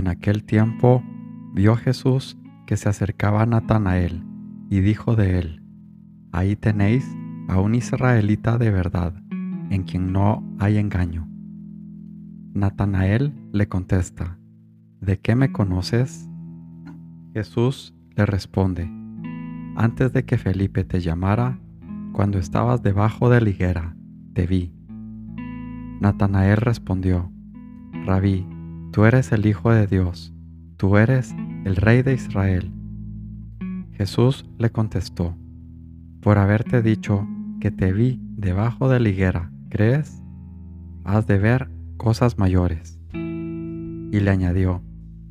En aquel tiempo vio Jesús que se acercaba a Natanael y dijo de él, Ahí tenéis a un israelita de verdad, en quien no hay engaño. Natanael le contesta, ¿De qué me conoces? Jesús le responde, Antes de que Felipe te llamara, cuando estabas debajo de la higuera, te vi. Natanael respondió, Rabí, tú eres el Hijo de Dios, tú eres el Rey de Israel. Jesús le contestó, por haberte dicho que te vi debajo de la higuera, ¿crees? Has de ver cosas mayores. Y le añadió,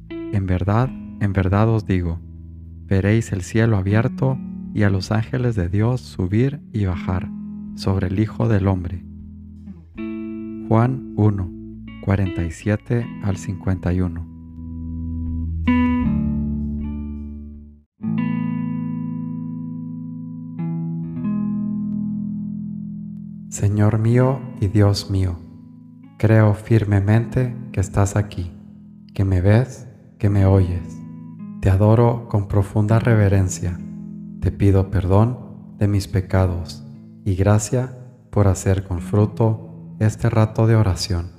en verdad, en verdad os digo, veréis el cielo abierto y a los ángeles de Dios subir y bajar sobre el Hijo del Hombre. Juan 1, 47 al 51. Señor mío y Dios mío, creo firmemente que estás aquí, que me ves, que me oyes. Te adoro con profunda reverencia. Te pido perdón de mis pecados y gracia por hacer con fruto este rato de oración.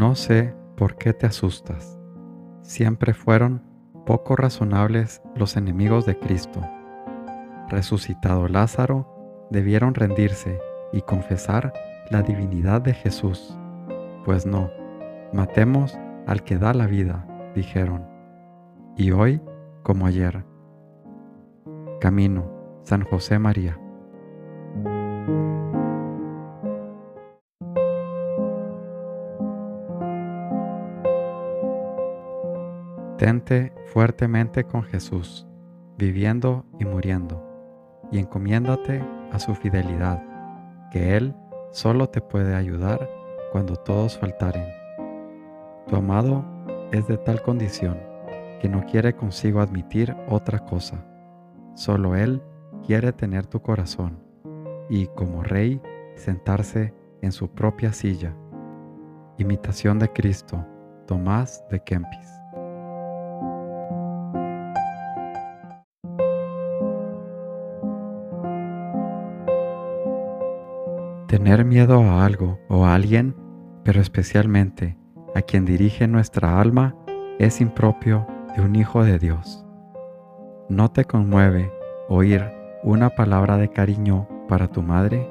No sé por qué te asustas. Siempre fueron poco razonables los enemigos de Cristo. Resucitado Lázaro, debieron rendirse y confesar la divinidad de Jesús. Pues no, matemos al que da la vida, dijeron. Y hoy, como ayer. Camino, San José María. Tente fuertemente con Jesús, viviendo y muriendo, y encomiéndate a su fidelidad, que Él solo te puede ayudar cuando todos faltaren. Tu amado es de tal condición que no quiere consigo admitir otra cosa. Solo Él quiere tener tu corazón y, como Rey, sentarse en su propia silla. Imitación de Cristo, Tomás de Kempis. Tener miedo a algo o a alguien, pero especialmente a quien dirige nuestra alma, es impropio de un hijo de Dios. ¿No te conmueve oír una palabra de cariño para tu madre?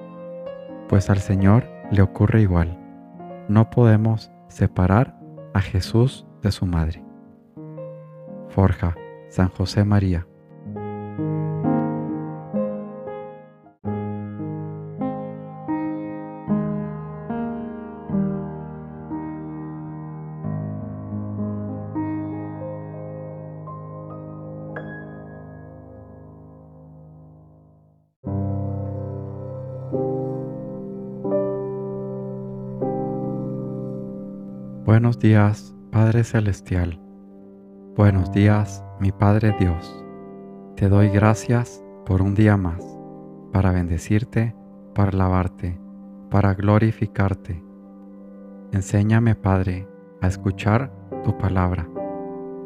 Pues al Señor le ocurre igual. No podemos separar a Jesús de su madre. Forja, San José María. Buenos días, Padre Celestial. Buenos días, mi Padre Dios. Te doy gracias por un día más, para bendecirte, para alabarte, para glorificarte. Enséñame, Padre, a escuchar tu palabra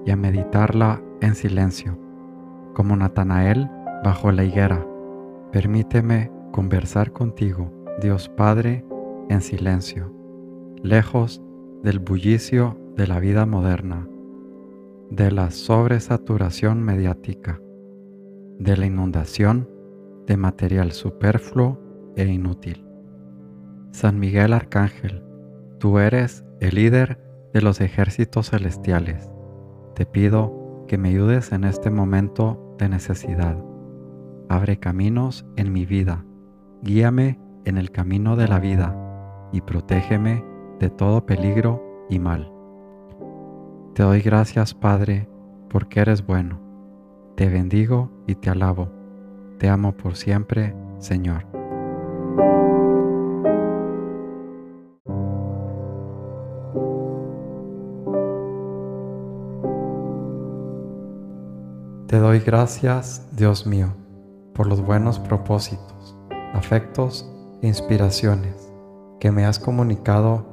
y a meditarla en silencio, como Natanael bajo la higuera. Permíteme conversar contigo, Dios Padre, en silencio, lejos del bullicio de la vida moderna, de la sobresaturación mediática, de la inundación de material superfluo e inútil. San Miguel Arcángel, tú eres el líder de los ejércitos celestiales. Te pido que me ayudes en este momento de necesidad. Abre caminos en mi vida, guíame en el camino de la vida y protégeme de todo peligro y mal. Te doy gracias, Padre, porque eres bueno. Te bendigo y te alabo. Te amo por siempre, Señor. Te doy gracias, Dios mío, por los buenos propósitos, afectos e inspiraciones que me has comunicado